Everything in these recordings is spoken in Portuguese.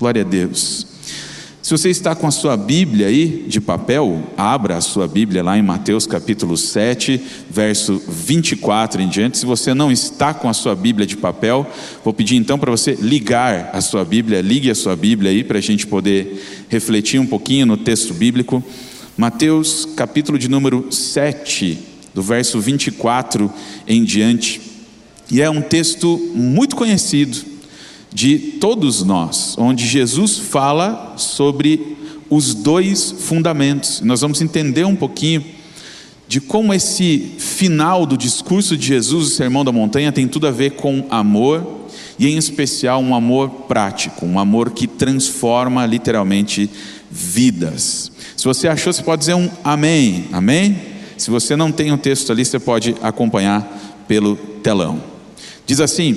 Glória a Deus. Se você está com a sua Bíblia aí de papel, abra a sua Bíblia lá em Mateus capítulo 7, verso 24 em diante. Se você não está com a sua Bíblia de papel, vou pedir então para você ligar a sua Bíblia, ligue a sua Bíblia aí para a gente poder refletir um pouquinho no texto bíblico. Mateus capítulo de número 7, do verso 24 em diante. E é um texto muito conhecido de todos nós, onde Jesus fala sobre os dois fundamentos. Nós vamos entender um pouquinho de como esse final do discurso de Jesus, o Sermão da Montanha, tem tudo a ver com amor e, em especial, um amor prático, um amor que transforma literalmente vidas. Se você achou, você pode dizer um amém. Amém? Se você não tem o um texto ali, você pode acompanhar pelo telão. Diz assim: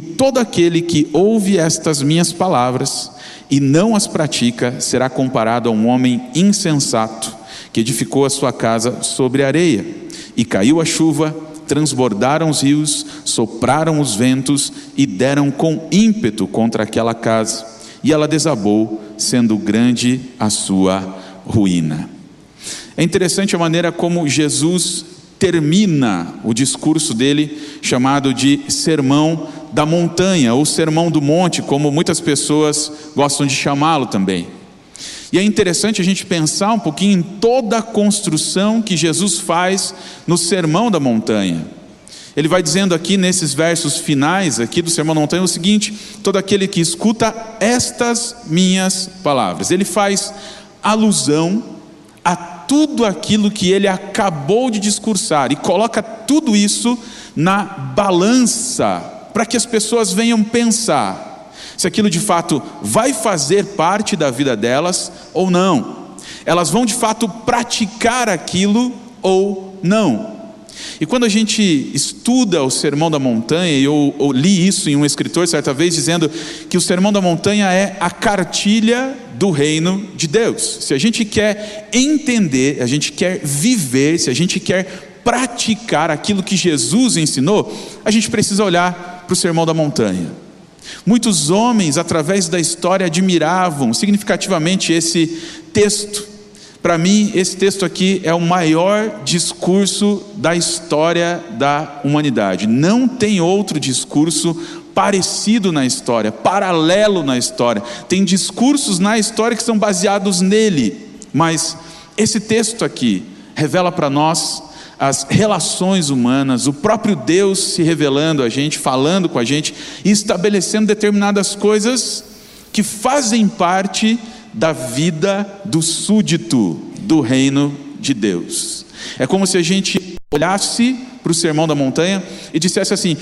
todo aquele que ouve estas minhas palavras e não as pratica será comparado a um homem insensato que edificou a sua casa sobre areia. E caiu a chuva, transbordaram os rios, sopraram os ventos e deram com ímpeto contra aquela casa. E ela desabou, sendo grande a sua ruína. É interessante a maneira como Jesus termina o discurso dele, chamado de Sermão da Montanha, ou Sermão do Monte, como muitas pessoas gostam de chamá-lo também. E é interessante a gente pensar um pouquinho em toda a construção que Jesus faz no Sermão da Montanha. Ele vai dizendo aqui nesses versos finais aqui do Sermão da Montanha o seguinte: todo aquele que escuta estas minhas palavras. Ele faz alusão tudo aquilo que ele acabou de discursar e coloca tudo isso na balança para que as pessoas venham pensar se aquilo de fato vai fazer parte da vida delas ou não. Elas vão de fato praticar aquilo ou não. E quando a gente estuda o Sermão da Montanha, e eu, eu, li isso em um escritor certa vez, dizendo que o Sermão da Montanha é a cartilha do reino de Deus. Se a gente quer entender, a gente quer viver, se a gente quer praticar aquilo que Jesus ensinou, a gente precisa olhar para o Sermão da Montanha. Muitos homens, através da história, admiravam significativamente esse texto para mim, esse texto aqui é o maior discurso da história da humanidade. Não tem outro discurso parecido na história, paralelo na história. Tem discursos na história que são baseados nele, mas esse texto aqui revela para nós as relações humanas, o próprio Deus se revelando a gente, falando com a gente e estabelecendo determinadas coisas que fazem parte da vida do súdito do reino de Deus. É como se a gente olhasse para o sermão da montanha e dissesse assim: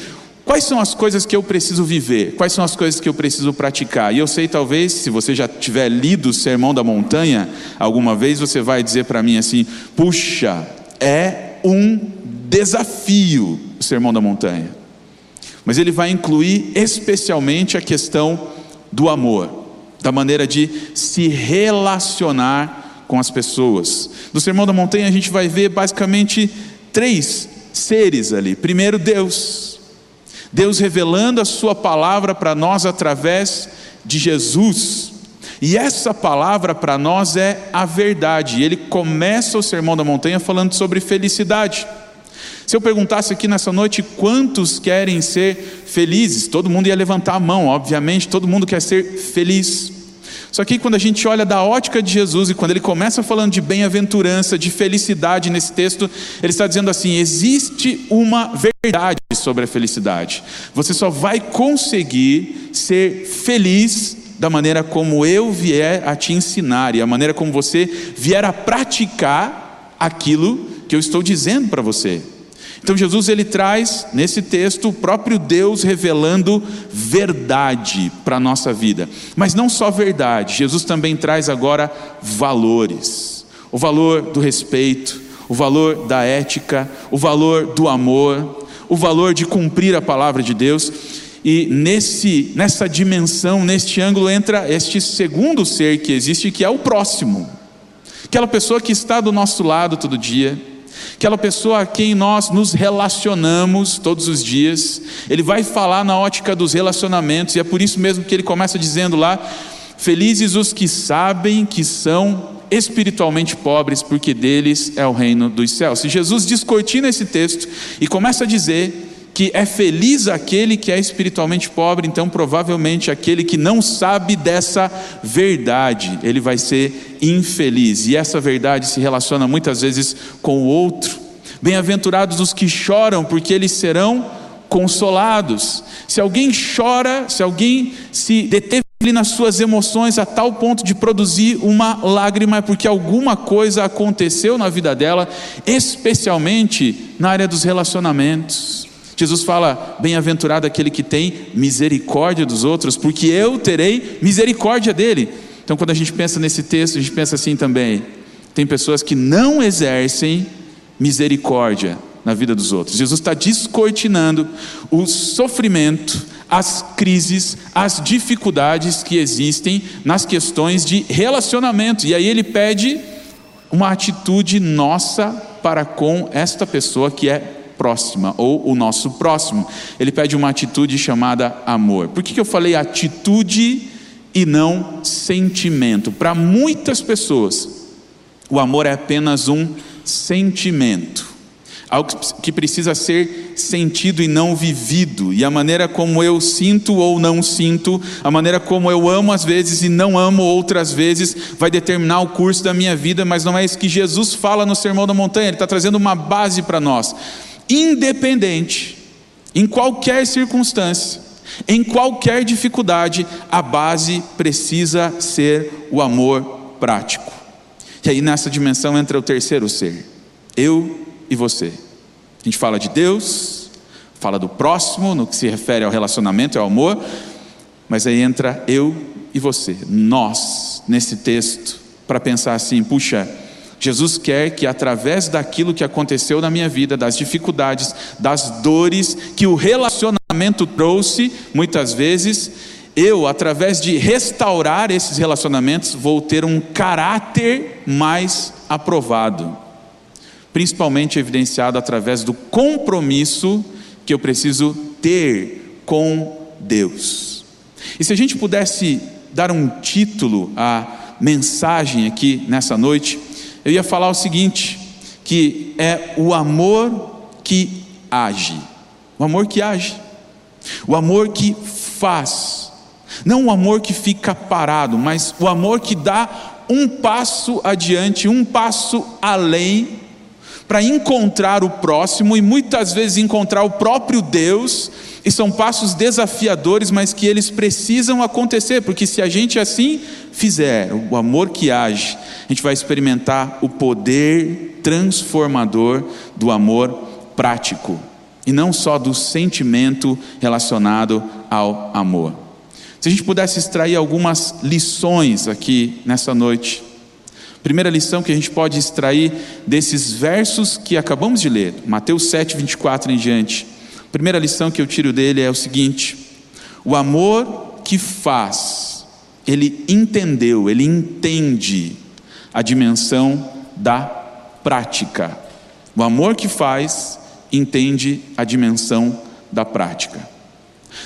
Quais são as coisas que eu preciso viver? Quais são as coisas que eu preciso praticar? E eu sei, talvez, se você já tiver lido o Sermão da Montanha alguma vez, você vai dizer para mim assim: puxa, é um desafio o Sermão da Montanha. Mas ele vai incluir especialmente a questão do amor da maneira de se relacionar com as pessoas. No Sermão da Montanha a gente vai ver basicamente três seres ali. Primeiro, Deus. Deus revelando a Sua palavra para nós através de Jesus. E essa palavra para nós é a verdade. Ele começa o Sermão da Montanha falando sobre felicidade. Se eu perguntasse aqui nessa noite quantos querem ser felizes, todo mundo ia levantar a mão, obviamente, todo mundo quer ser feliz. Só que quando a gente olha da ótica de Jesus e quando ele começa falando de bem-aventurança, de felicidade nesse texto, ele está dizendo assim: existe uma verdade sobre a felicidade. Você só vai conseguir ser feliz da maneira como eu vier a te ensinar e a maneira como você vier a praticar aquilo que eu estou dizendo para você. Então Jesus ele traz nesse texto o próprio Deus revelando verdade para a nossa vida. Mas não só verdade, Jesus também traz agora valores. O valor do respeito, o valor da ética, o valor do amor, o valor de cumprir a palavra de Deus. E nesse, nessa dimensão, neste ângulo, entra este segundo ser que existe, que é o próximo. Aquela pessoa que está do nosso lado todo dia, aquela pessoa a quem nós nos relacionamos todos os dias. Ele vai falar na ótica dos relacionamentos, e é por isso mesmo que ele começa dizendo lá: Felizes os que sabem que são espiritualmente pobres, porque deles é o reino dos céus. Se Jesus descortina esse texto e começa a dizer que é feliz aquele que é espiritualmente pobre, então provavelmente aquele que não sabe dessa verdade, ele vai ser infeliz. E essa verdade se relaciona muitas vezes com o outro. Bem-aventurados os que choram, porque eles serão consolados. Se alguém chora, se alguém se deteve nas suas emoções a tal ponto de produzir uma lágrima, é porque alguma coisa aconteceu na vida dela, especialmente na área dos relacionamentos. Jesus fala: Bem-aventurado aquele que tem misericórdia dos outros, porque eu terei misericórdia dele. Então, quando a gente pensa nesse texto, a gente pensa assim também: tem pessoas que não exercem misericórdia na vida dos outros. Jesus está descortinando o sofrimento, as crises, as dificuldades que existem nas questões de relacionamento. E aí ele pede uma atitude nossa para com esta pessoa que é próxima ou o nosso próximo. Ele pede uma atitude chamada amor. Por que, que eu falei atitude e não sentimento? Para muitas pessoas, o amor é apenas um sentimento algo que precisa ser sentido e não vivido, e a maneira como eu sinto ou não sinto, a maneira como eu amo às vezes e não amo outras vezes, vai determinar o curso da minha vida, mas não é isso que Jesus fala no Sermão da Montanha, Ele está trazendo uma base para nós independente, em qualquer circunstância, em qualquer dificuldade, a base precisa ser o amor prático. E aí nessa dimensão entra o terceiro ser, eu e você. A gente fala de Deus, fala do próximo, no que se refere ao relacionamento e ao amor, mas aí entra eu e você, nós, nesse texto, para pensar assim: puxa, Jesus quer que através daquilo que aconteceu na minha vida, das dificuldades, das dores que o relacionamento trouxe, muitas vezes, eu, através de restaurar esses relacionamentos, vou ter um caráter mais aprovado, principalmente evidenciado através do compromisso que eu preciso ter com Deus. E se a gente pudesse dar um título à mensagem aqui nessa noite, eu ia falar o seguinte: que é o amor que age, o amor que age, o amor que faz, não o amor que fica parado, mas o amor que dá um passo adiante, um passo além, para encontrar o próximo e muitas vezes encontrar o próprio Deus, e são passos desafiadores, mas que eles precisam acontecer, porque se a gente assim fizer, o amor que age, a gente vai experimentar o poder transformador do amor prático e não só do sentimento relacionado ao amor. Se a gente pudesse extrair algumas lições aqui nessa noite, primeira lição que a gente pode extrair desses versos que acabamos de ler, Mateus 7, 24 em diante. A primeira lição que eu tiro dele é o seguinte: o amor que faz ele entendeu, ele entende a dimensão da prática. O amor que faz entende a dimensão da prática.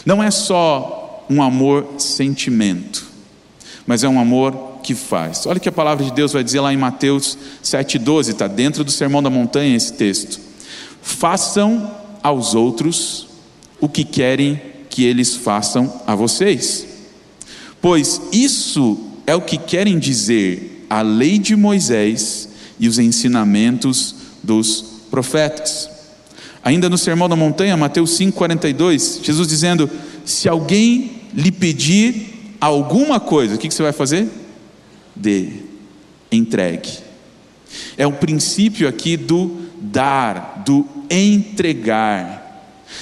Não é só um amor sentimento, mas é um amor que faz. Olha o que a palavra de Deus vai dizer lá em Mateus 7,12, está dentro do Sermão da Montanha esse texto. Façam aos outros o que querem que eles façam a vocês pois isso é o que querem dizer a lei de Moisés e os ensinamentos dos profetas. Ainda no Sermão da Montanha, Mateus 5,42, Jesus dizendo: Se alguém lhe pedir alguma coisa, o que você vai fazer? Dê, entregue. É o princípio aqui do dar, do entregar.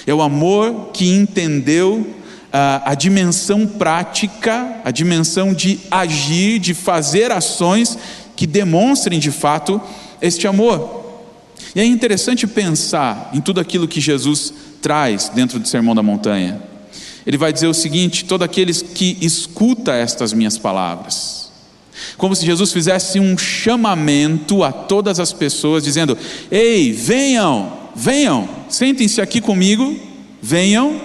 É o amor que entendeu a, a dimensão prática, a dimensão de agir, de fazer ações que demonstrem de fato este amor. E é interessante pensar em tudo aquilo que Jesus traz dentro do Sermão da Montanha. Ele vai dizer o seguinte: todo aqueles que escuta estas minhas palavras, como se Jesus fizesse um chamamento a todas as pessoas, dizendo: Ei, venham, venham, sentem-se aqui comigo, venham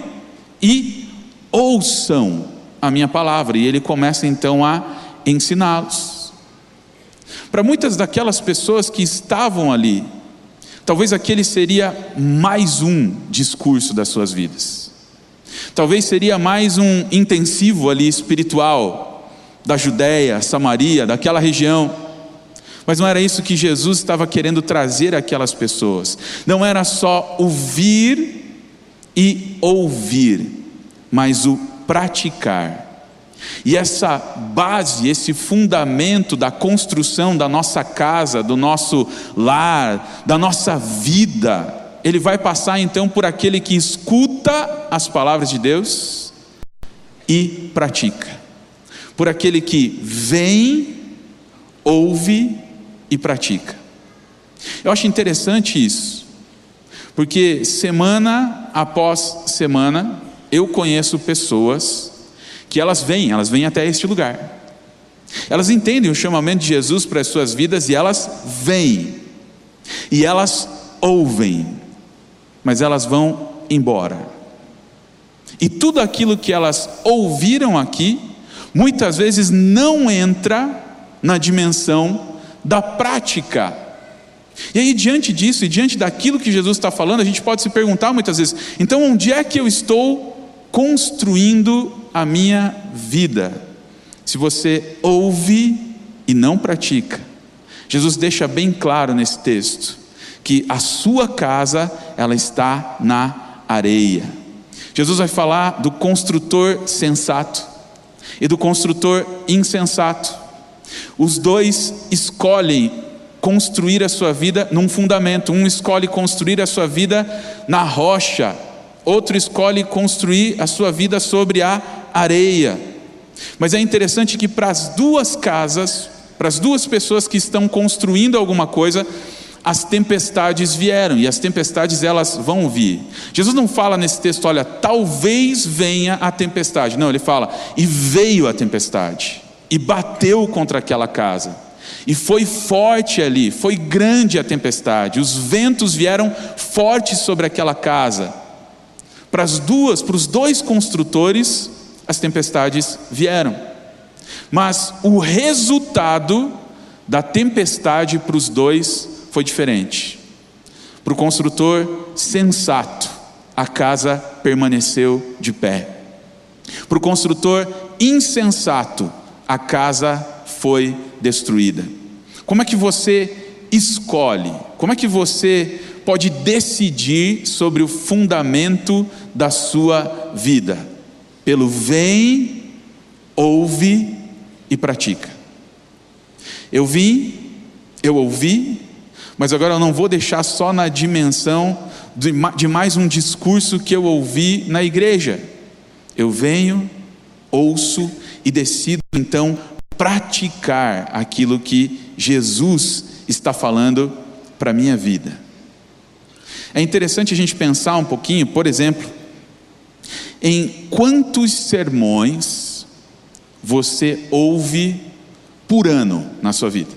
e ouçam a minha palavra. E ele começa então a ensiná-los. Para muitas daquelas pessoas que estavam ali, Talvez aquele seria mais um discurso das suas vidas. Talvez seria mais um intensivo ali espiritual da Judéia, Samaria, daquela região. Mas não era isso que Jesus estava querendo trazer àquelas pessoas. Não era só ouvir e ouvir, mas o praticar. E essa base, esse fundamento da construção da nossa casa, do nosso lar, da nossa vida, ele vai passar então por aquele que escuta as palavras de Deus e pratica, por aquele que vem, ouve e pratica. Eu acho interessante isso, porque semana após semana eu conheço pessoas que elas vêm, elas vêm até este lugar. Elas entendem o chamamento de Jesus para as suas vidas e elas vêm. E elas ouvem, mas elas vão embora. E tudo aquilo que elas ouviram aqui, muitas vezes não entra na dimensão da prática. E aí, diante disso e diante daquilo que Jesus está falando, a gente pode se perguntar muitas vezes: então, onde é que eu estou construindo a minha vida. Se você ouve e não pratica, Jesus deixa bem claro nesse texto que a sua casa ela está na areia. Jesus vai falar do construtor sensato e do construtor insensato. Os dois escolhem construir a sua vida num fundamento. Um escolhe construir a sua vida na rocha, outro escolhe construir a sua vida sobre a areia. Mas é interessante que para as duas casas, para as duas pessoas que estão construindo alguma coisa, as tempestades vieram e as tempestades elas vão vir. Jesus não fala nesse texto, olha, talvez venha a tempestade. Não, ele fala, e veio a tempestade, e bateu contra aquela casa. E foi forte ali, foi grande a tempestade. Os ventos vieram fortes sobre aquela casa. Para as duas, para os dois construtores, as tempestades vieram. Mas o resultado da tempestade para os dois foi diferente. Para o construtor sensato, a casa permaneceu de pé. Para o construtor insensato, a casa foi destruída. Como é que você escolhe? Como é que você pode decidir sobre o fundamento da sua vida? pelo vem, ouve e pratica. Eu vim, eu ouvi, mas agora eu não vou deixar só na dimensão de mais um discurso que eu ouvi na igreja. Eu venho, ouço e decido então praticar aquilo que Jesus está falando para a minha vida. É interessante a gente pensar um pouquinho, por exemplo, em quantos sermões você ouve por ano na sua vida?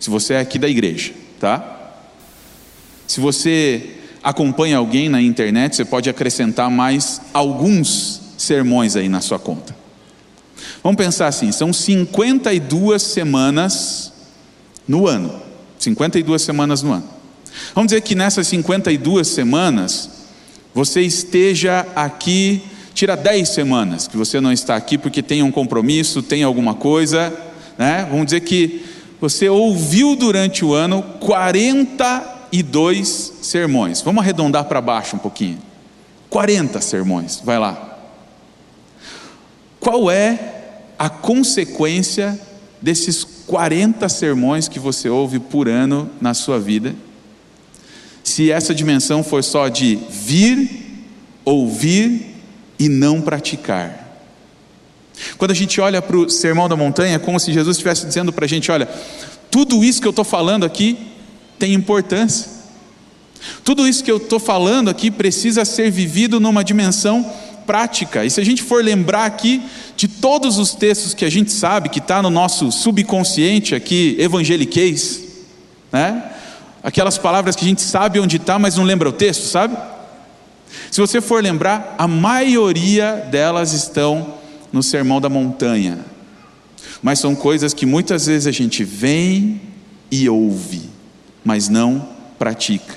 Se você é aqui da igreja, tá? Se você acompanha alguém na internet, você pode acrescentar mais alguns sermões aí na sua conta. Vamos pensar assim: são 52 semanas no ano. 52 semanas no ano. Vamos dizer que nessas 52 semanas, você esteja aqui tira 10 semanas que você não está aqui porque tem um compromisso, tem alguma coisa, né? Vamos dizer que você ouviu durante o ano 42 sermões. Vamos arredondar para baixo um pouquinho. 40 sermões, vai lá. Qual é a consequência desses 40 sermões que você ouve por ano na sua vida? se essa dimensão for só de vir, ouvir e não praticar. Quando a gente olha para o Sermão da Montanha, é como se Jesus estivesse dizendo para a gente: olha, tudo isso que eu estou falando aqui tem importância. Tudo isso que eu estou falando aqui precisa ser vivido numa dimensão prática. E se a gente for lembrar aqui de todos os textos que a gente sabe que está no nosso subconsciente aqui, evangeliquez, né? Aquelas palavras que a gente sabe onde está, mas não lembra o texto, sabe? Se você for lembrar, a maioria delas estão no Sermão da Montanha. Mas são coisas que muitas vezes a gente vem e ouve, mas não pratica.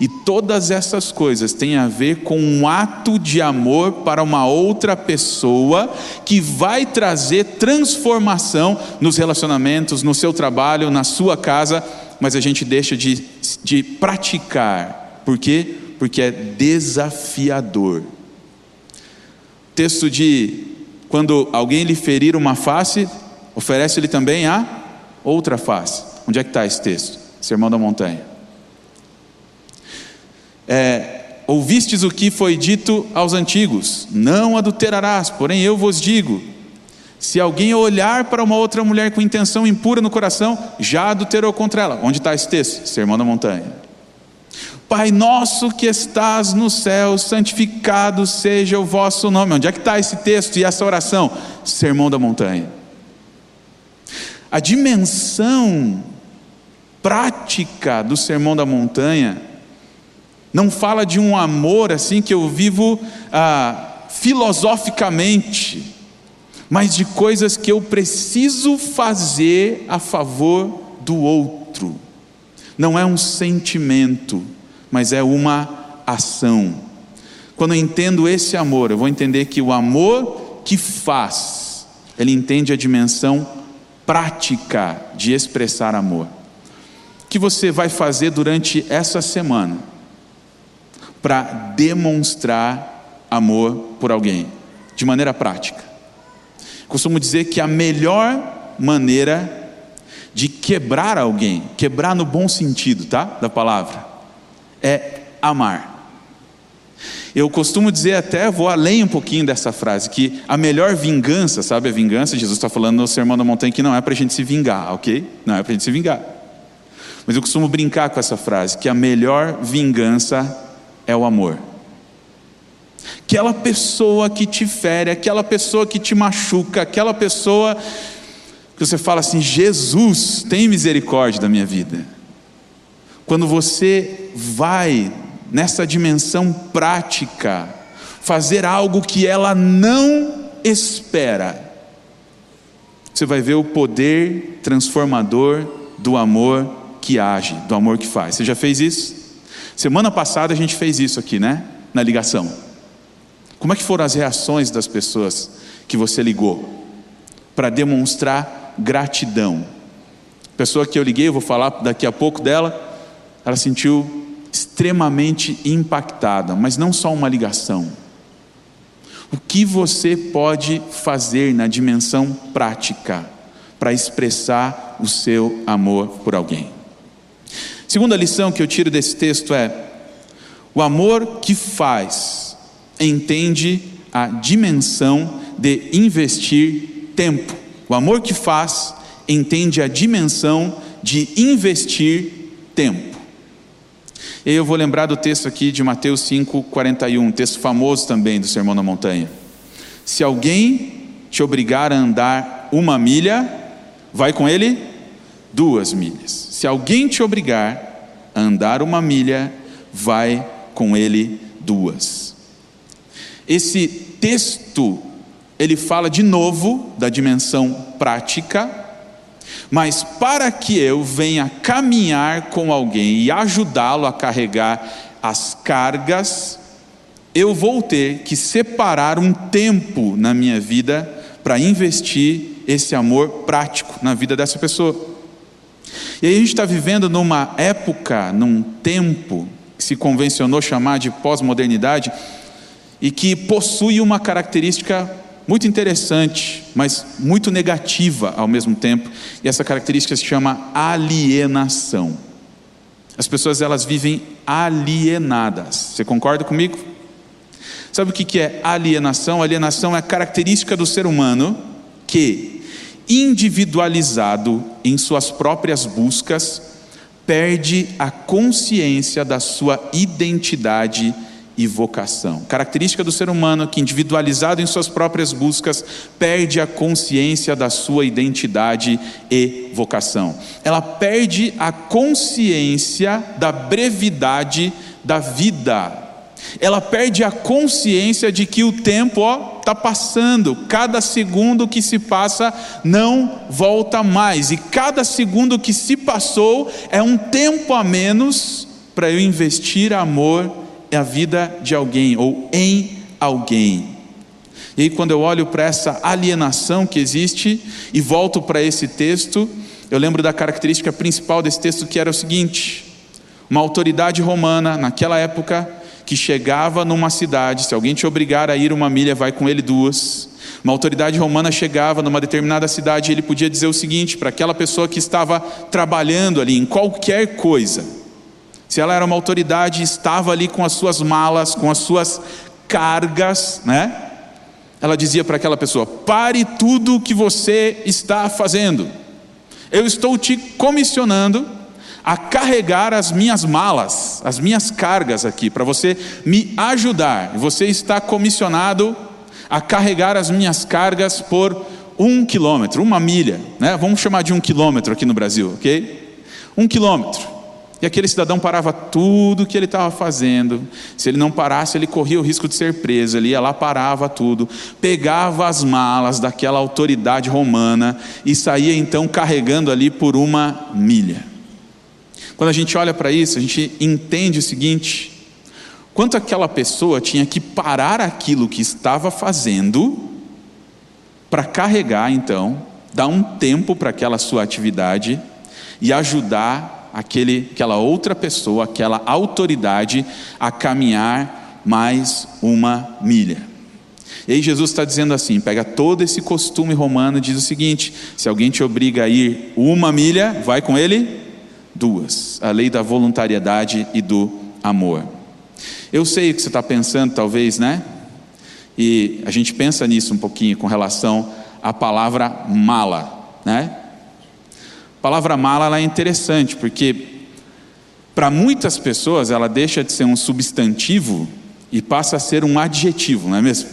E todas essas coisas têm a ver com um ato de amor para uma outra pessoa que vai trazer transformação nos relacionamentos, no seu trabalho, na sua casa, mas a gente deixa de, de praticar. Por quê? Porque é desafiador. Texto de quando alguém lhe ferir uma face, oferece-lhe também a outra face. Onde é que está esse texto? Sermão da Montanha. É, ouvistes o que foi dito aos antigos: Não adulterarás, porém eu vos digo: se alguém olhar para uma outra mulher com intenção impura no coração, já adulterou contra ela. Onde está esse texto? Sermão da Montanha. Pai nosso que estás no céu, santificado seja o vosso nome. Onde é que está esse texto e essa oração? Sermão da Montanha. A dimensão prática do Sermão da Montanha não fala de um amor assim que eu vivo ah, filosoficamente, mas de coisas que eu preciso fazer a favor do outro. Não é um sentimento, mas é uma ação. Quando eu entendo esse amor, eu vou entender que o amor que faz, ele entende a dimensão prática de expressar amor. O que você vai fazer durante essa semana? Para demonstrar amor por alguém, de maneira prática. Costumo dizer que a melhor maneira de quebrar alguém, quebrar no bom sentido, tá? Da palavra, é amar. Eu costumo dizer até, vou além um pouquinho dessa frase, que a melhor vingança, sabe a vingança? Jesus está falando no Sermão da Montanha que não é para a gente se vingar, ok? Não é para a gente se vingar. Mas eu costumo brincar com essa frase, que a melhor vingança é o amor. Aquela pessoa que te fere, aquela pessoa que te machuca, aquela pessoa que você fala assim: Jesus, tem misericórdia da minha vida. Quando você vai nessa dimensão prática, fazer algo que ela não espera, você vai ver o poder transformador do amor que age, do amor que faz. Você já fez isso? Semana passada a gente fez isso aqui, né? Na ligação. Como é que foram as reações das pessoas que você ligou para demonstrar gratidão? Pessoa que eu liguei, eu vou falar daqui a pouco dela, ela sentiu extremamente impactada, mas não só uma ligação. O que você pode fazer na dimensão prática para expressar o seu amor por alguém? Segunda lição que eu tiro desse texto é: o amor que faz entende a dimensão de investir tempo. O amor que faz entende a dimensão de investir tempo. Eu vou lembrar do texto aqui de Mateus 5, 41, texto famoso também do Sermão da Montanha. Se alguém te obrigar a andar uma milha, vai com ele duas milhas. Se alguém te obrigar a andar uma milha, vai com ele duas. Esse texto, ele fala de novo da dimensão prática, mas para que eu venha caminhar com alguém e ajudá-lo a carregar as cargas, eu vou ter que separar um tempo na minha vida para investir esse amor prático na vida dessa pessoa. E aí a gente está vivendo numa época, num tempo, que se convencionou chamar de pós-modernidade, e que possui uma característica muito interessante, mas muito negativa ao mesmo tempo, e essa característica se chama alienação. As pessoas elas vivem alienadas. Você concorda comigo? Sabe o que é alienação? Alienação é a característica do ser humano que, individualizado em suas próprias buscas, perde a consciência da sua identidade e vocação. Característica do ser humano que, individualizado em suas próprias buscas, perde a consciência da sua identidade e vocação. Ela perde a consciência da brevidade da vida. Ela perde a consciência de que o tempo está passando, cada segundo que se passa não volta mais, e cada segundo que se passou é um tempo a menos para eu investir amor a vida de alguém ou em alguém. E aí, quando eu olho para essa alienação que existe e volto para esse texto, eu lembro da característica principal desse texto que era o seguinte: uma autoridade romana, naquela época, que chegava numa cidade, se alguém te obrigar a ir uma milha, vai com ele duas. Uma autoridade romana chegava numa determinada cidade e ele podia dizer o seguinte para aquela pessoa que estava trabalhando ali em qualquer coisa: se ela era uma autoridade, estava ali com as suas malas, com as suas cargas, né? Ela dizia para aquela pessoa: pare tudo o que você está fazendo. Eu estou te comissionando a carregar as minhas malas, as minhas cargas aqui, para você me ajudar. Você está comissionado a carregar as minhas cargas por um quilômetro, uma milha, né? Vamos chamar de um quilômetro aqui no Brasil, ok? Um quilômetro. E aquele cidadão parava tudo que ele estava fazendo. Se ele não parasse, ele corria o risco de ser preso. Ele ia lá, parava tudo, pegava as malas daquela autoridade romana e saía então carregando ali por uma milha. Quando a gente olha para isso, a gente entende o seguinte: quanto aquela pessoa tinha que parar aquilo que estava fazendo para carregar, então, dar um tempo para aquela sua atividade e ajudar aquele, aquela outra pessoa, aquela autoridade a caminhar mais uma milha. E aí Jesus está dizendo assim: pega todo esse costume romano e diz o seguinte: se alguém te obriga a ir uma milha, vai com ele duas. A lei da voluntariedade e do amor. Eu sei o que você está pensando, talvez, né? E a gente pensa nisso um pouquinho com relação à palavra mala, né? A palavra mala ela é interessante porque para muitas pessoas ela deixa de ser um substantivo e passa a ser um adjetivo, não é mesmo?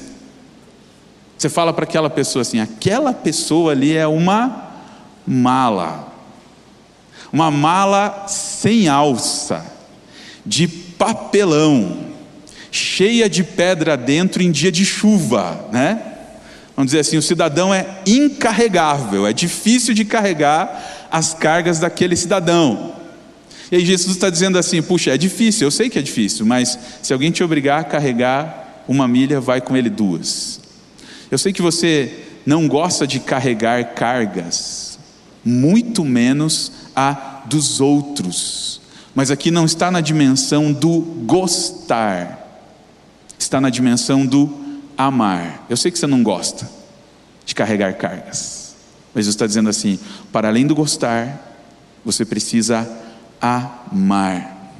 Você fala para aquela pessoa assim: aquela pessoa ali é uma mala, uma mala sem alça, de papelão, cheia de pedra dentro em dia de chuva, né? Vamos dizer assim, o cidadão é incarregável, é difícil de carregar as cargas daquele cidadão. E aí Jesus está dizendo assim: puxa, é difícil, eu sei que é difícil, mas se alguém te obrigar a carregar uma milha, vai com ele duas. Eu sei que você não gosta de carregar cargas, muito menos a dos outros, mas aqui não está na dimensão do gostar, está na dimensão do amar. Eu sei que você não gosta de carregar cargas. Mas Jesus está dizendo assim: para além do gostar, você precisa amar.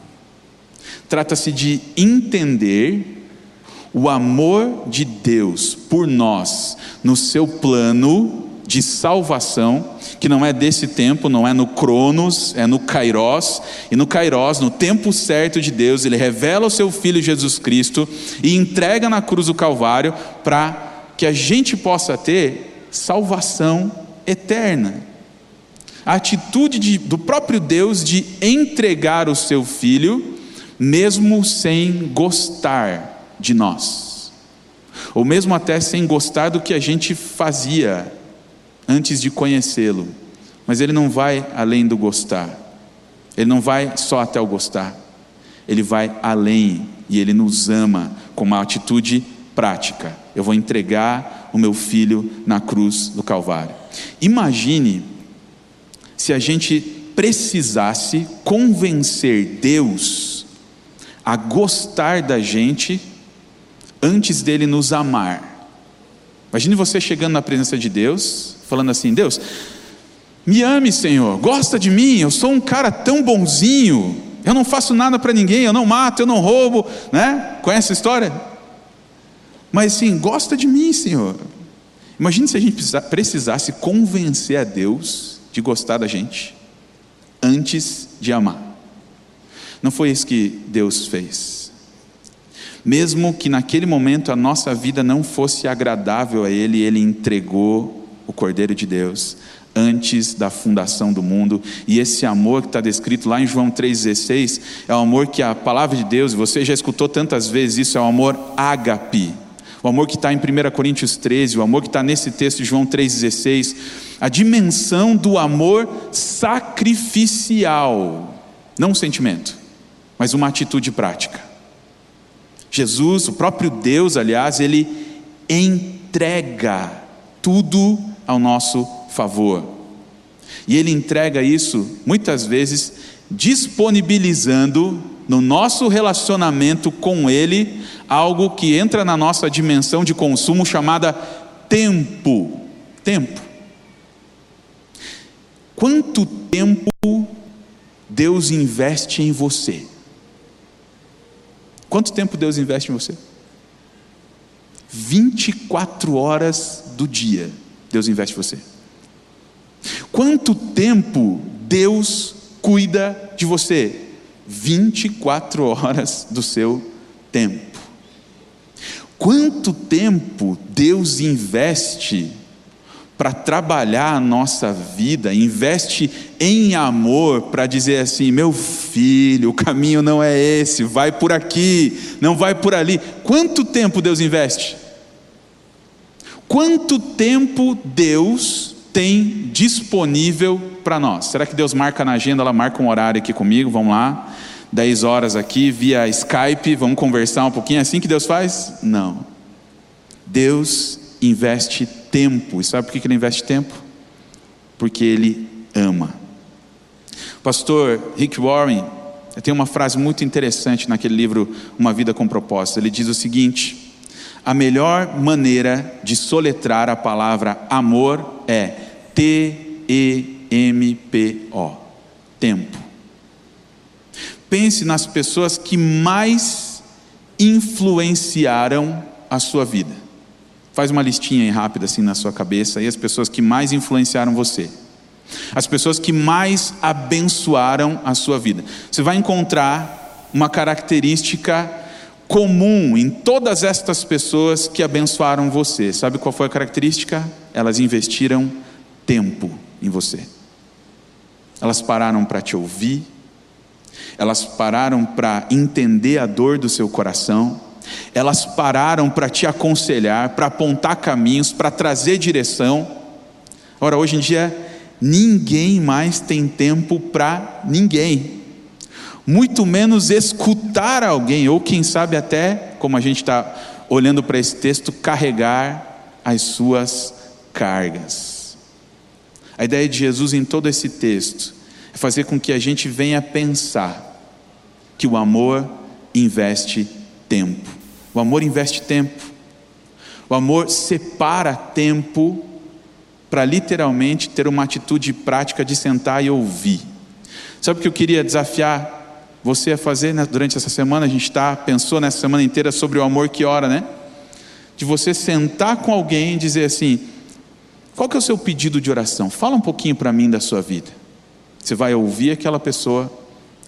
Trata-se de entender o amor de Deus por nós no seu plano de salvação, que não é desse tempo, não é no Cronos, é no Kairos, e no Kairos, no tempo certo de Deus, ele revela o seu filho Jesus Cristo e entrega na cruz do Calvário para que a gente possa ter salvação eterna. A atitude de, do próprio Deus de entregar o seu filho, mesmo sem gostar de nós, ou mesmo até sem gostar do que a gente fazia antes de conhecê-lo, mas ele não vai além do gostar, ele não vai só até o gostar, ele vai além e ele nos ama com uma atitude prática. Eu vou entregar o meu filho na cruz do Calvário. Imagine se a gente precisasse convencer Deus a gostar da gente antes dele nos amar. Imagine você chegando na presença de Deus, falando assim: Deus, me ame, Senhor, gosta de mim, eu sou um cara tão bonzinho, Eu não faço nada para ninguém, eu não mato, eu não roubo, né? Conhece a história? Mas sim, gosta de mim, Senhor. Imagine se a gente precisasse convencer a Deus de gostar da gente antes de amar. Não foi isso que Deus fez. Mesmo que naquele momento a nossa vida não fosse agradável a Ele, Ele entregou o Cordeiro de Deus antes da fundação do mundo. E esse amor que está descrito lá em João 3,16 é o amor que a palavra de Deus, você já escutou tantas vezes isso, é o amor ágape. O amor que está em 1 Coríntios 13, o amor que está nesse texto de João 3,16, a dimensão do amor sacrificial, não um sentimento, mas uma atitude prática. Jesus, o próprio Deus, aliás, ele entrega tudo ao nosso favor. E Ele entrega isso, muitas vezes, disponibilizando no nosso relacionamento com Ele algo que entra na nossa dimensão de consumo chamada tempo. Tempo. Quanto tempo Deus investe em você? Quanto tempo Deus investe em você? 24 horas do dia Deus investe em você. Quanto tempo Deus cuida de você? 24 horas do seu tempo. Quanto tempo Deus investe para trabalhar a nossa vida, investe em amor para dizer assim: meu filho, o caminho não é esse, vai por aqui, não vai por ali. Quanto tempo Deus investe? Quanto tempo Deus tem disponível para nós. Será que Deus marca na agenda, ela marca um horário aqui comigo, vamos lá, 10 horas aqui, via Skype, vamos conversar um pouquinho, é assim que Deus faz? Não. Deus investe tempo, e sabe por que Ele investe tempo? Porque Ele ama. pastor Rick Warren tem uma frase muito interessante naquele livro Uma Vida com Propósito. Ele diz o seguinte: a melhor maneira de soletrar a palavra amor é T-E-M-P-O tempo. Pense nas pessoas que mais influenciaram a sua vida. Faz uma listinha aí rápida assim na sua cabeça e as pessoas que mais influenciaram você. As pessoas que mais abençoaram a sua vida. Você vai encontrar uma característica comum em todas estas pessoas que abençoaram você. Sabe qual foi a característica? Elas investiram tempo em você. Elas pararam para te ouvir, elas pararam para entender a dor do seu coração, elas pararam para te aconselhar, para apontar caminhos, para trazer direção. Ora, hoje em dia, ninguém mais tem tempo para ninguém, muito menos escutar alguém, ou quem sabe até, como a gente está olhando para esse texto, carregar as suas cargas. A ideia de Jesus em todo esse texto é fazer com que a gente venha pensar que o amor investe tempo. O amor investe tempo. O amor separa tempo para literalmente ter uma atitude prática de sentar e ouvir. Sabe o que eu queria desafiar você a fazer né? durante essa semana? A gente está pensou nessa semana inteira sobre o amor que ora, né? De você sentar com alguém e dizer assim: qual que é o seu pedido de oração? Fala um pouquinho para mim da sua vida. Você vai ouvir aquela pessoa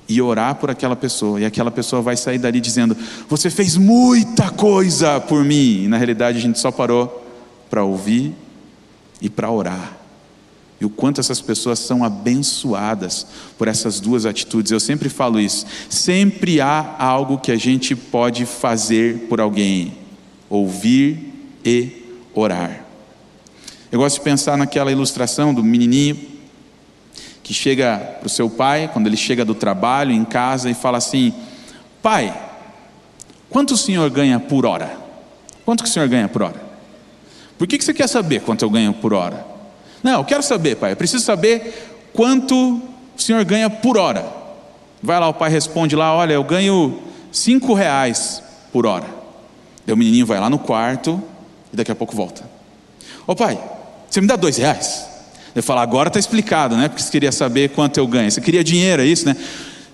e orar por aquela pessoa, e aquela pessoa vai sair dali dizendo: Você fez muita coisa por mim. E na realidade a gente só parou para ouvir e para orar. E o quanto essas pessoas são abençoadas por essas duas atitudes. Eu sempre falo isso. Sempre há algo que a gente pode fazer por alguém: ouvir e orar. Eu gosto de pensar naquela ilustração do menininho que chega para o seu pai, quando ele chega do trabalho em casa e fala assim: Pai, quanto o senhor ganha por hora? Quanto que o senhor ganha por hora? Por que, que você quer saber quanto eu ganho por hora? Não, eu quero saber, pai, eu preciso saber quanto o senhor ganha por hora. Vai lá, o pai responde lá: Olha, eu ganho cinco reais por hora. Daí o menininho vai lá no quarto e daqui a pouco volta. Ô pai, você me dá dois reais? Eu falo, agora está explicado, né? Porque você queria saber quanto eu ganho. Você queria dinheiro, é isso, né?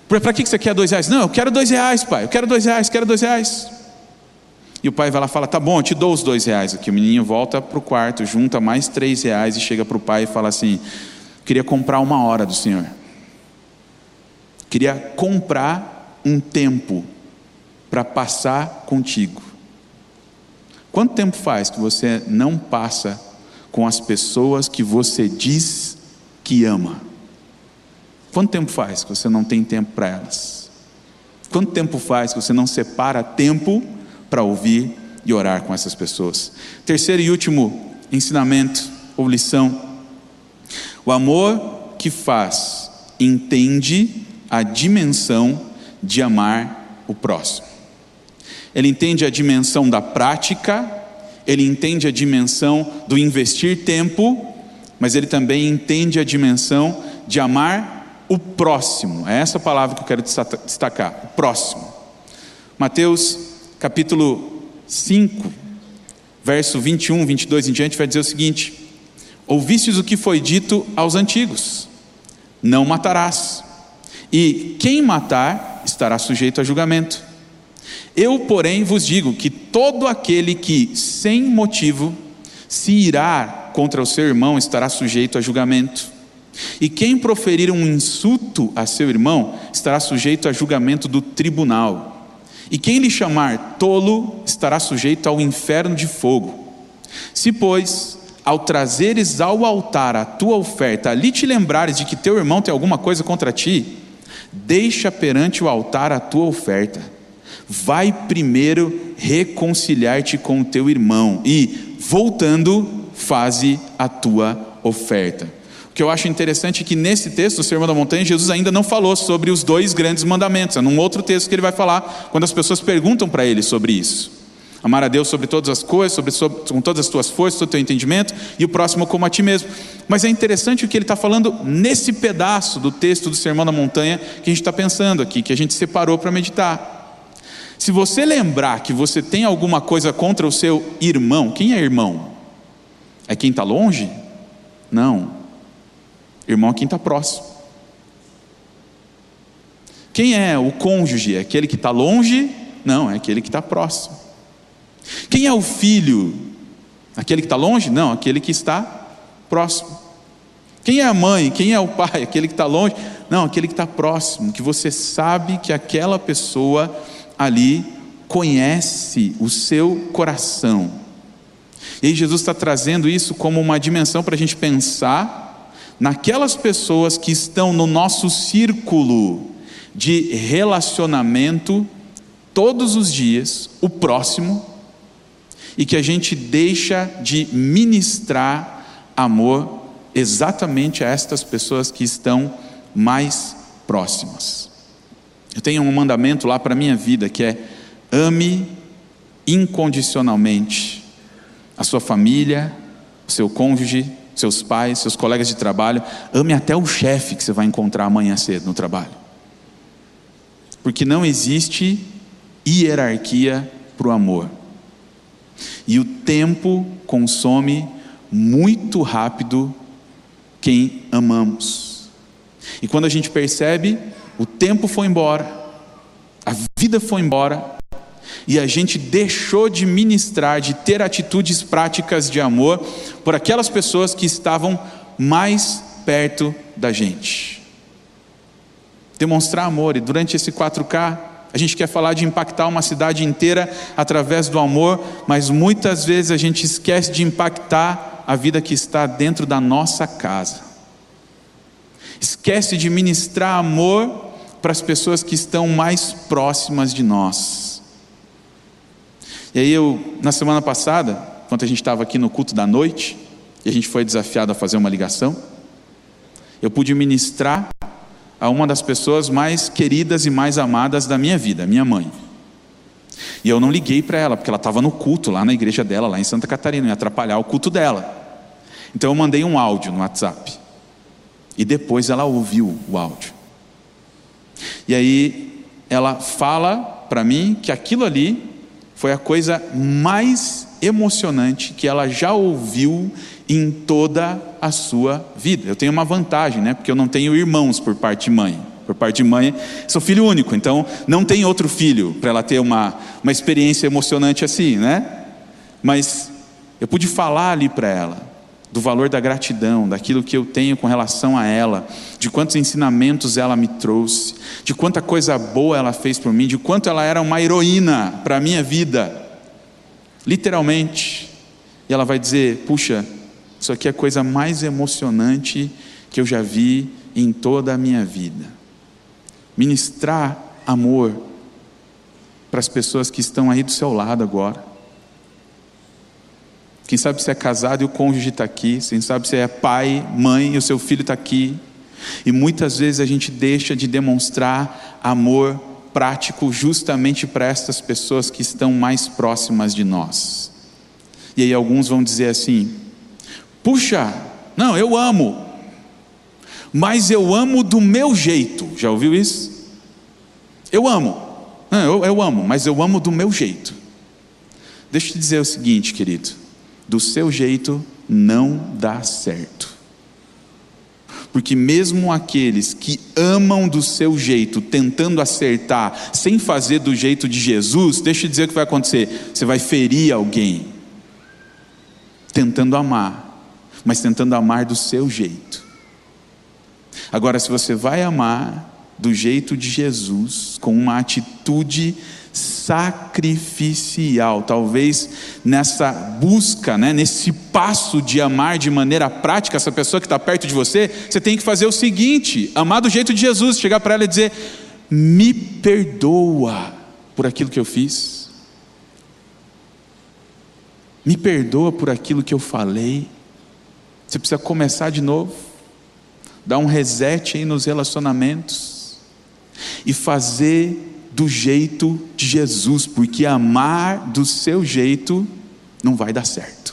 Para que você quer dois reais? Não, eu quero dois reais, pai. Eu quero dois reais, quero dois reais. E o pai vai lá e fala: Tá bom, eu te dou os dois reais aqui. O menininho volta para o quarto, junta mais três reais e chega para o pai e fala assim: Queria comprar uma hora do senhor. Queria comprar um tempo para passar contigo. Quanto tempo faz que você não passa com as pessoas que você diz que ama? Quanto tempo faz que você não tem tempo para elas? Quanto tempo faz que você não separa tempo para ouvir e orar com essas pessoas? Terceiro e último ensinamento ou lição: o amor que faz entende a dimensão de amar o próximo. Ele entende a dimensão da prática, ele entende a dimensão do investir tempo, mas ele também entende a dimensão de amar o próximo. É essa palavra que eu quero destacar, o próximo. Mateus capítulo 5, verso 21, 22 em diante vai dizer o seguinte: Ouvistes o que foi dito aos antigos: Não matarás. E quem matar estará sujeito a julgamento. Eu, porém, vos digo que todo aquele que, sem motivo, se irá contra o seu irmão estará sujeito a julgamento. E quem proferir um insulto a seu irmão estará sujeito a julgamento do tribunal. E quem lhe chamar tolo estará sujeito ao inferno de fogo. Se, pois, ao trazeres ao altar a tua oferta, ali te lembrares de que teu irmão tem alguma coisa contra ti, deixa perante o altar a tua oferta. Vai primeiro reconciliar-te com o teu irmão e, voltando, faze a tua oferta. O que eu acho interessante é que nesse texto do Sermão da Montanha, Jesus ainda não falou sobre os dois grandes mandamentos. É num outro texto que ele vai falar quando as pessoas perguntam para ele sobre isso. Amar a Deus sobre todas as coisas, sobre, sobre, com todas as tuas forças, todo o teu entendimento, e o próximo como a ti mesmo. Mas é interessante o que ele está falando nesse pedaço do texto do Sermão da Montanha que a gente está pensando aqui, que a gente separou para meditar. Se você lembrar que você tem alguma coisa contra o seu irmão, quem é irmão? É quem está longe? Não. Irmão é quem está próximo. Quem é o cônjuge? É aquele que está longe? Não, é aquele que está próximo. Quem é o filho? Aquele que está longe? Não, aquele que está próximo. Quem é a mãe? Quem é o pai? Aquele que está longe? Não, aquele que está próximo, que você sabe que aquela pessoa ali conhece o seu coração. E Jesus está trazendo isso como uma dimensão para a gente pensar naquelas pessoas que estão no nosso círculo de relacionamento todos os dias, o próximo, e que a gente deixa de ministrar amor exatamente a estas pessoas que estão mais próximas. Eu tenho um mandamento lá para a minha vida que é ame incondicionalmente a sua família, o seu cônjuge, seus pais, seus colegas de trabalho, ame até o chefe que você vai encontrar amanhã cedo no trabalho. Porque não existe hierarquia para o amor. E o tempo consome muito rápido quem amamos. E quando a gente percebe, o tempo foi embora, a vida foi embora, e a gente deixou de ministrar, de ter atitudes práticas de amor por aquelas pessoas que estavam mais perto da gente. Demonstrar amor, e durante esse 4K, a gente quer falar de impactar uma cidade inteira através do amor, mas muitas vezes a gente esquece de impactar a vida que está dentro da nossa casa. Esquece de ministrar amor para as pessoas que estão mais próximas de nós. E aí eu, na semana passada, quando a gente estava aqui no culto da noite, e a gente foi desafiado a fazer uma ligação, eu pude ministrar a uma das pessoas mais queridas e mais amadas da minha vida, minha mãe. E eu não liguei para ela, porque ela estava no culto lá na igreja dela, lá em Santa Catarina, ia atrapalhar o culto dela. Então eu mandei um áudio no WhatsApp. E depois ela ouviu o áudio. E aí ela fala para mim que aquilo ali foi a coisa mais emocionante que ela já ouviu em toda a sua vida. Eu tenho uma vantagem, né? Porque eu não tenho irmãos por parte de mãe. por parte de mãe, sou filho único, então não tem outro filho para ela ter uma, uma experiência emocionante assim, né? Mas eu pude falar ali para ela do valor da gratidão, daquilo que eu tenho com relação a ela, de quantos ensinamentos ela me trouxe, de quanta coisa boa ela fez por mim, de quanto ela era uma heroína para a minha vida, literalmente. E ela vai dizer: puxa, isso aqui é a coisa mais emocionante que eu já vi em toda a minha vida. Ministrar amor para as pessoas que estão aí do seu lado agora. Quem sabe você é casado e o cônjuge está aqui. Quem sabe você é pai, mãe e o seu filho está aqui. E muitas vezes a gente deixa de demonstrar amor prático justamente para estas pessoas que estão mais próximas de nós. E aí alguns vão dizer assim: puxa, não, eu amo, mas eu amo do meu jeito. Já ouviu isso? Eu amo, não, eu, eu amo, mas eu amo do meu jeito. Deixa eu te dizer o seguinte, querido: do seu jeito não dá certo. Porque mesmo aqueles que amam do seu jeito, tentando acertar, sem fazer do jeito de Jesus, deixa eu dizer o que vai acontecer: você vai ferir alguém, tentando amar, mas tentando amar do seu jeito. Agora, se você vai amar do jeito de Jesus, com uma atitude sacrificial. Talvez nessa busca, né, nesse passo de amar de maneira prática essa pessoa que está perto de você, você tem que fazer o seguinte: amar do jeito de Jesus, chegar para ela e dizer: me perdoa por aquilo que eu fiz, me perdoa por aquilo que eu falei. Você precisa começar de novo, dar um reset aí nos relacionamentos e fazer do jeito de Jesus, porque amar do seu jeito não vai dar certo.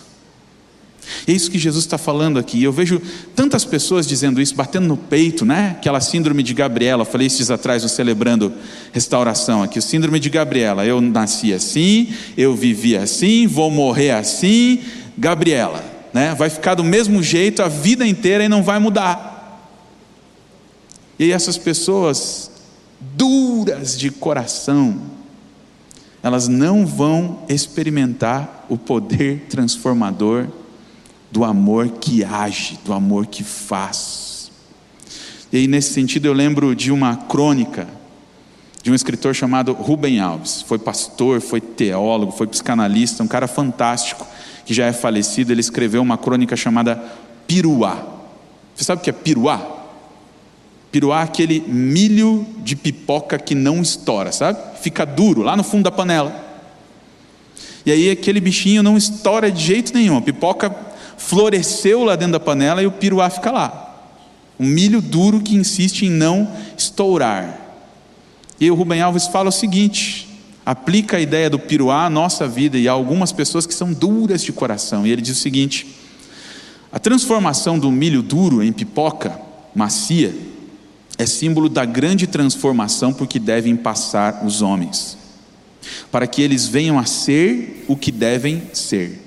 É isso que Jesus está falando aqui. Eu vejo tantas pessoas dizendo isso, batendo no peito, né? Aquela síndrome de Gabriela. falei esses atrás, no celebrando restauração aqui. O síndrome de Gabriela. Eu nasci assim, eu vivi assim, vou morrer assim. Gabriela, né? Vai ficar do mesmo jeito a vida inteira e não vai mudar. E essas pessoas duras de coração, elas não vão experimentar o poder transformador do amor que age, do amor que faz. E aí, nesse sentido, eu lembro de uma crônica de um escritor chamado Rubem Alves. Foi pastor, foi teólogo, foi psicanalista, um cara fantástico que já é falecido. Ele escreveu uma crônica chamada Piruá. Você sabe o que é piruá? Piruá é aquele milho de pipoca que não estoura, sabe? Fica duro lá no fundo da panela. E aí aquele bichinho não estoura de jeito nenhum. A pipoca floresceu lá dentro da panela e o piruá fica lá. Um milho duro que insiste em não estourar. E o Rubem Alves fala o seguinte: aplica a ideia do piruá à nossa vida e a algumas pessoas que são duras de coração. E ele diz o seguinte: a transformação do milho duro em pipoca macia é símbolo da grande transformação por que devem passar os homens, para que eles venham a ser o que devem ser.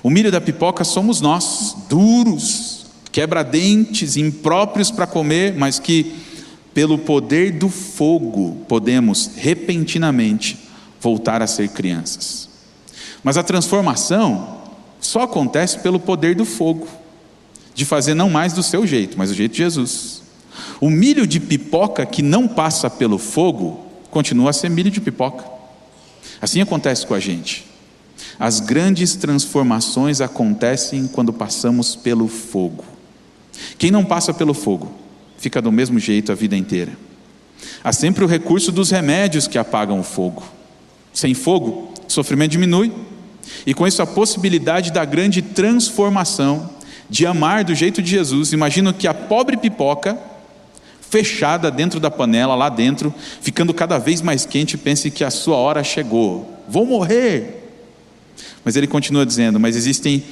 O milho da pipoca somos nós, duros, quebra-dentes, impróprios para comer, mas que, pelo poder do fogo, podemos repentinamente voltar a ser crianças. Mas a transformação só acontece pelo poder do fogo, de fazer não mais do seu jeito, mas do jeito de Jesus. O milho de pipoca que não passa pelo fogo continua a ser milho de pipoca. Assim acontece com a gente. As grandes transformações acontecem quando passamos pelo fogo. Quem não passa pelo fogo fica do mesmo jeito a vida inteira. Há sempre o recurso dos remédios que apagam o fogo. Sem fogo, o sofrimento diminui, e com isso a possibilidade da grande transformação, de amar do jeito de Jesus. Imagino que a pobre pipoca fechada dentro da panela, lá dentro, ficando cada vez mais quente, pense que a sua hora chegou. Vou morrer. Mas ele continua dizendo: Mas existem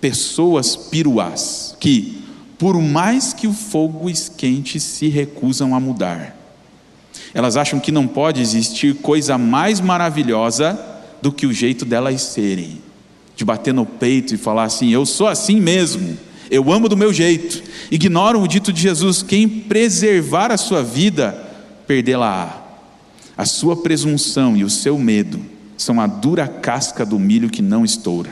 pessoas piruás que, por mais que o fogo esquente, se recusam a mudar. Elas acham que não pode existir coisa mais maravilhosa do que o jeito delas serem, de bater no peito e falar assim: Eu sou assim mesmo, Eu amo do meu jeito. Ignoram o dito de Jesus: quem preservar a sua vida, perdê-la-á. A sua presunção e o seu medo são a dura casca do milho que não estoura.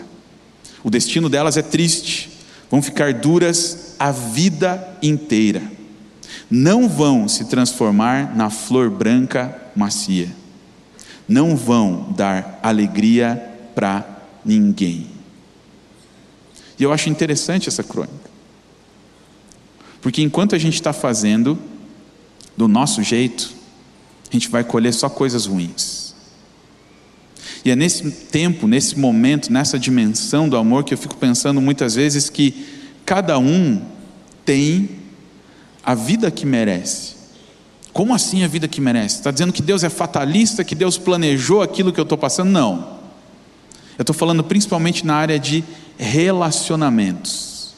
O destino delas é triste, vão ficar duras a vida inteira. Não vão se transformar na flor branca macia. Não vão dar alegria para ninguém. E eu acho interessante essa crônica. Porque enquanto a gente está fazendo do nosso jeito, a gente vai colher só coisas ruins. E é nesse tempo, nesse momento, nessa dimensão do amor que eu fico pensando muitas vezes que cada um tem a vida que merece. Como assim a vida que merece? Está dizendo que Deus é fatalista, que Deus planejou aquilo que eu estou passando? Não. Eu estou falando principalmente na área de relacionamentos.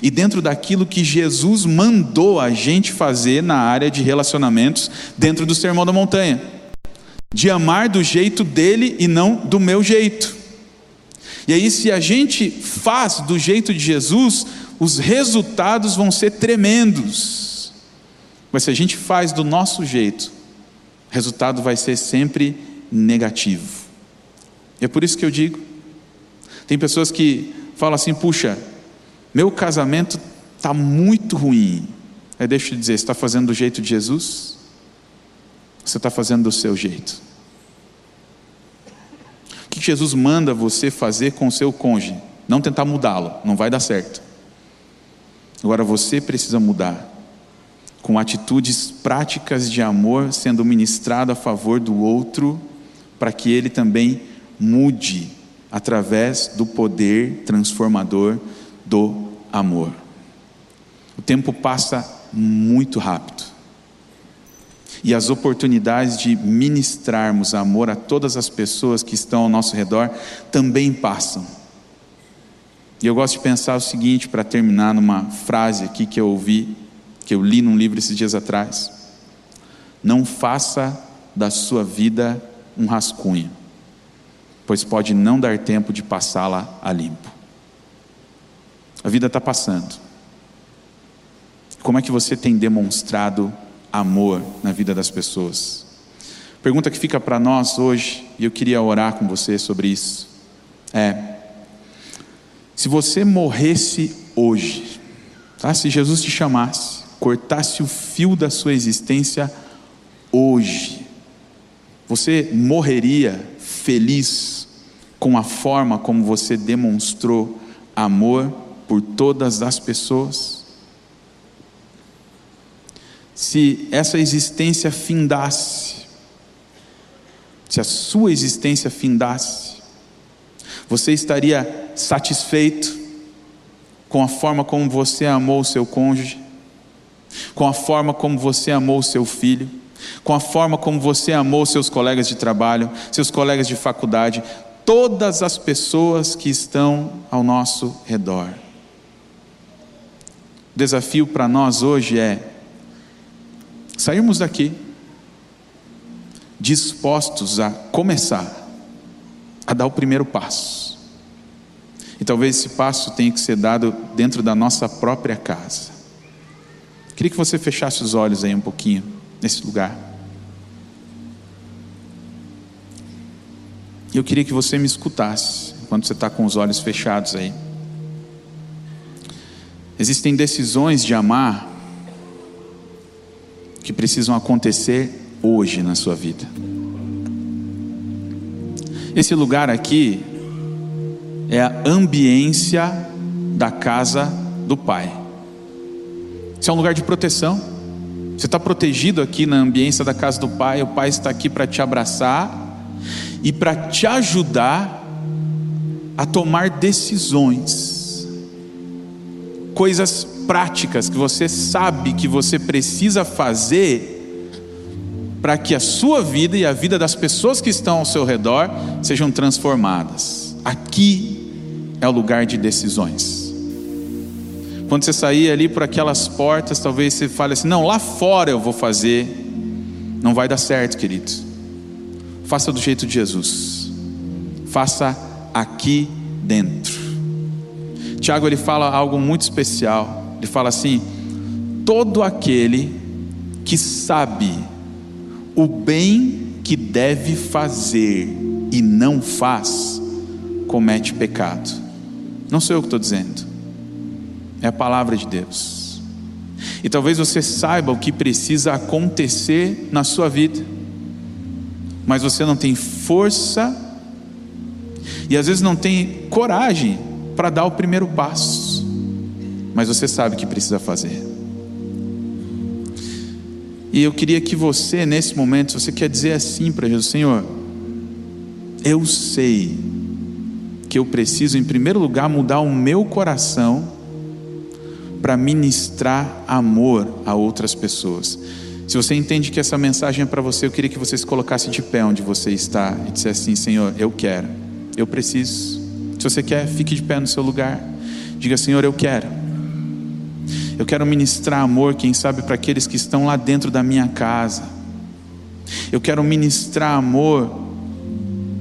E dentro daquilo que Jesus mandou a gente fazer na área de relacionamentos, dentro do Sermão da Montanha, de amar do jeito dele e não do meu jeito. E aí, se a gente faz do jeito de Jesus, os resultados vão ser tremendos. Mas se a gente faz do nosso jeito, o resultado vai ser sempre negativo. E é por isso que eu digo: tem pessoas que falam assim, puxa, meu casamento está muito ruim. Aí deixa eu te dizer, você está fazendo do jeito de Jesus? Você está fazendo do seu jeito. O que Jesus manda você fazer com o seu cônjuge? Não tentar mudá-lo, não vai dar certo. Agora você precisa mudar, com atitudes práticas de amor sendo ministrado a favor do outro, para que ele também mude através do poder transformador do amor. O tempo passa muito rápido. E as oportunidades de ministrarmos amor a todas as pessoas que estão ao nosso redor também passam. E eu gosto de pensar o seguinte, para terminar, numa frase aqui que eu ouvi, que eu li num livro esses dias atrás: Não faça da sua vida um rascunho pois pode não dar tempo de passá-la a limpo. A vida está passando. Como é que você tem demonstrado amor na vida das pessoas? Pergunta que fica para nós hoje, e eu queria orar com você sobre isso, é: se você morresse hoje, tá? se Jesus te chamasse, cortasse o fio da sua existência hoje, você morreria feliz com a forma como você demonstrou amor por todas as pessoas? Se essa existência findasse, se a sua existência findasse, você estaria satisfeito com a forma como você amou o seu cônjuge, com a forma como você amou o seu filho, com a forma como você amou seus colegas de trabalho, seus colegas de faculdade, todas as pessoas que estão ao nosso redor. O desafio para nós hoje é sairmos daqui dispostos a começar a dar o primeiro passo. E talvez esse passo tenha que ser dado dentro da nossa própria casa. Queria que você fechasse os olhos aí um pouquinho nesse lugar. Eu queria que você me escutasse, enquanto você está com os olhos fechados aí. Existem decisões de amar que precisam acontecer hoje na sua vida. Esse lugar aqui é a ambiência da casa do Pai. Isso é um lugar de proteção. Você está protegido aqui na ambiência da casa do Pai. O Pai está aqui para te abraçar e para te ajudar a tomar decisões, coisas práticas que você sabe que você precisa fazer para que a sua vida e a vida das pessoas que estão ao seu redor sejam transformadas. Aqui é o lugar de decisões. Quando você sair ali por aquelas portas, talvez você fale assim: não, lá fora eu vou fazer. Não vai dar certo, queridos. Faça do jeito de Jesus. Faça aqui dentro. Tiago ele fala algo muito especial. Ele fala assim: todo aquele que sabe o bem que deve fazer e não faz, comete pecado. Não sou eu que estou dizendo, é a palavra de Deus. E talvez você saiba o que precisa acontecer na sua vida, mas você não tem força e às vezes não tem coragem para dar o primeiro passo, mas você sabe que precisa fazer. E eu queria que você, nesse momento, se você quer dizer assim para Jesus: Senhor, eu sei que eu preciso, em primeiro lugar, mudar o meu coração para ministrar amor a outras pessoas. Se você entende que essa mensagem é para você, eu queria que você se colocasse de pé onde você está e dissesse assim: Senhor, eu quero, eu preciso. Se você quer, fique de pé no seu lugar. Diga: Senhor, eu quero. Eu quero ministrar amor, quem sabe, para aqueles que estão lá dentro da minha casa. Eu quero ministrar amor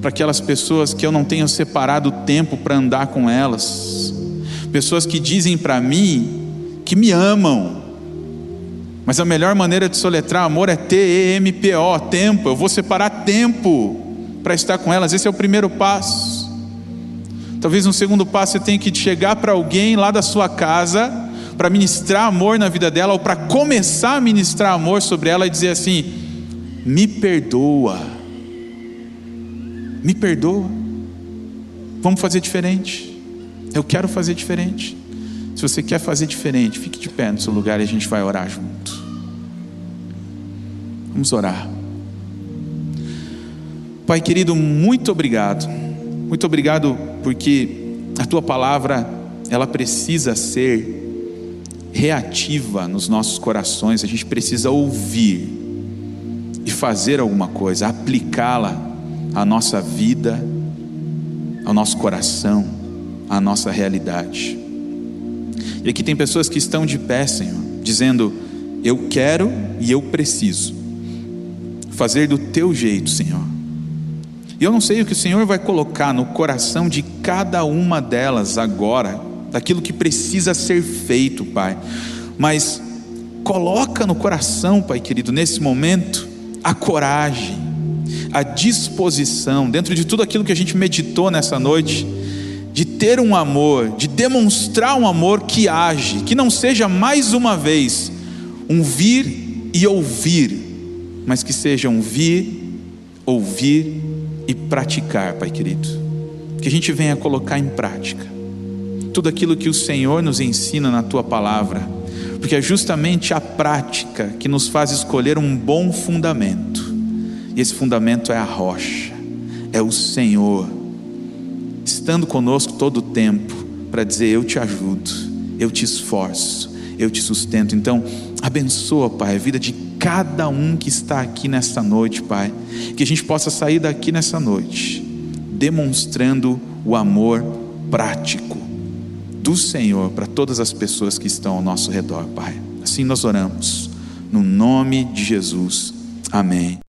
para aquelas pessoas que eu não tenho separado tempo para andar com elas. Pessoas que dizem para mim que me amam. Mas a melhor maneira de soletrar amor é T-E-M-P-O, tempo. Eu vou separar tempo para estar com elas. Esse é o primeiro passo. Talvez no segundo passo você tenha que chegar para alguém lá da sua casa para ministrar amor na vida dela ou para começar a ministrar amor sobre ela e dizer assim: "Me perdoa. Me perdoa. Vamos fazer diferente. Eu quero fazer diferente." Se você quer fazer diferente, fique de pé no seu lugar e a gente vai orar junto. Vamos orar. Pai querido, muito obrigado. Muito obrigado porque a tua palavra, ela precisa ser reativa nos nossos corações. A gente precisa ouvir e fazer alguma coisa, aplicá-la à nossa vida, ao nosso coração, à nossa realidade. E aqui tem pessoas que estão de pé, Senhor, dizendo: Eu quero e eu preciso fazer do teu jeito, Senhor. E eu não sei o que o Senhor vai colocar no coração de cada uma delas agora, daquilo que precisa ser feito, Pai. Mas coloca no coração, Pai querido, nesse momento, a coragem, a disposição, dentro de tudo aquilo que a gente meditou nessa noite de ter um amor, de demonstrar um amor que age, que não seja mais uma vez um vir e ouvir, mas que seja um vir, ouvir e praticar, Pai querido. Que a gente venha colocar em prática tudo aquilo que o Senhor nos ensina na tua palavra, porque é justamente a prática que nos faz escolher um bom fundamento, e esse fundamento é a rocha, é o Senhor estando conosco todo o tempo, para dizer: Eu te ajudo, eu te esforço, eu te sustento. Então, abençoa, Pai, a vida de cada um que está aqui nesta noite, Pai. Que a gente possa sair daqui nessa noite, demonstrando o amor prático do Senhor para todas as pessoas que estão ao nosso redor, Pai. Assim nós oramos, no nome de Jesus. Amém.